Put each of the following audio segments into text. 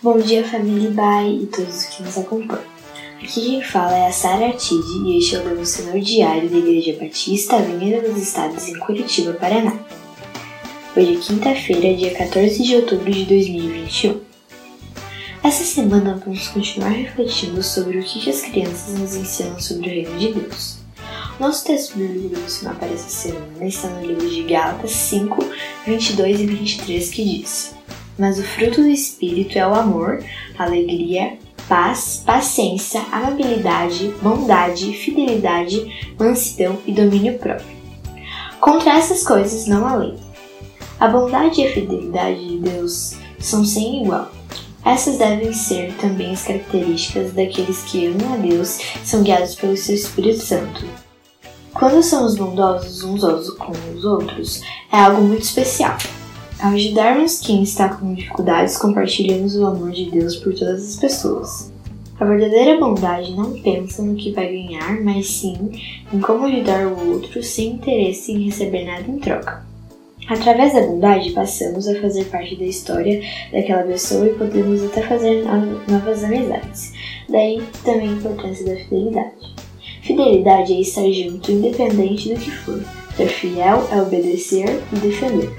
Bom dia, família Bai e todos que nos acompanham. Aqui quem fala é a Sara Artide e este é o devocional diário da Igreja Batista Avenida dos Estados em Curitiba, Paraná. Hoje é quinta-feira, dia 14 de outubro de 2021. Essa semana vamos continuar refletindo sobre o que as crianças nos ensinam sobre o reino de Deus. Nosso texto bíblico devocional para essa semana está no livro de Gálatas 5, 22 e 23, que diz mas o fruto do Espírito é o amor, alegria, paz, paciência, amabilidade, bondade, fidelidade, mansidão e domínio próprio. Contra essas coisas não há lei. A bondade e a fidelidade de Deus são sem igual. Essas devem ser também as características daqueles que amam a Deus e são guiados pelo seu Espírito Santo. Quando somos bondosos uns com os outros, é algo muito especial. Ao ajudarmos quem está com dificuldades, compartilhamos o amor de Deus por todas as pessoas. A verdadeira bondade não pensa no que vai ganhar, mas sim em como ajudar o outro sem interesse em receber nada em troca. Através da bondade, passamos a fazer parte da história daquela pessoa e podemos até fazer novas amizades. Daí também a importância da fidelidade. Fidelidade é estar junto, independente do que for. Ser fiel é obedecer e defender.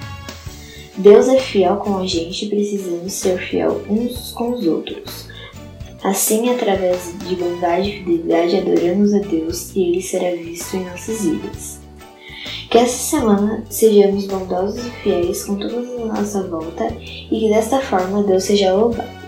Deus é fiel com a gente e precisamos ser fiel uns com os outros. Assim, através de bondade e fidelidade, adoramos a Deus e Ele será visto em nossas vidas. Que essa semana sejamos bondosos e fiéis com todos à nossa volta e que desta forma Deus seja louvado.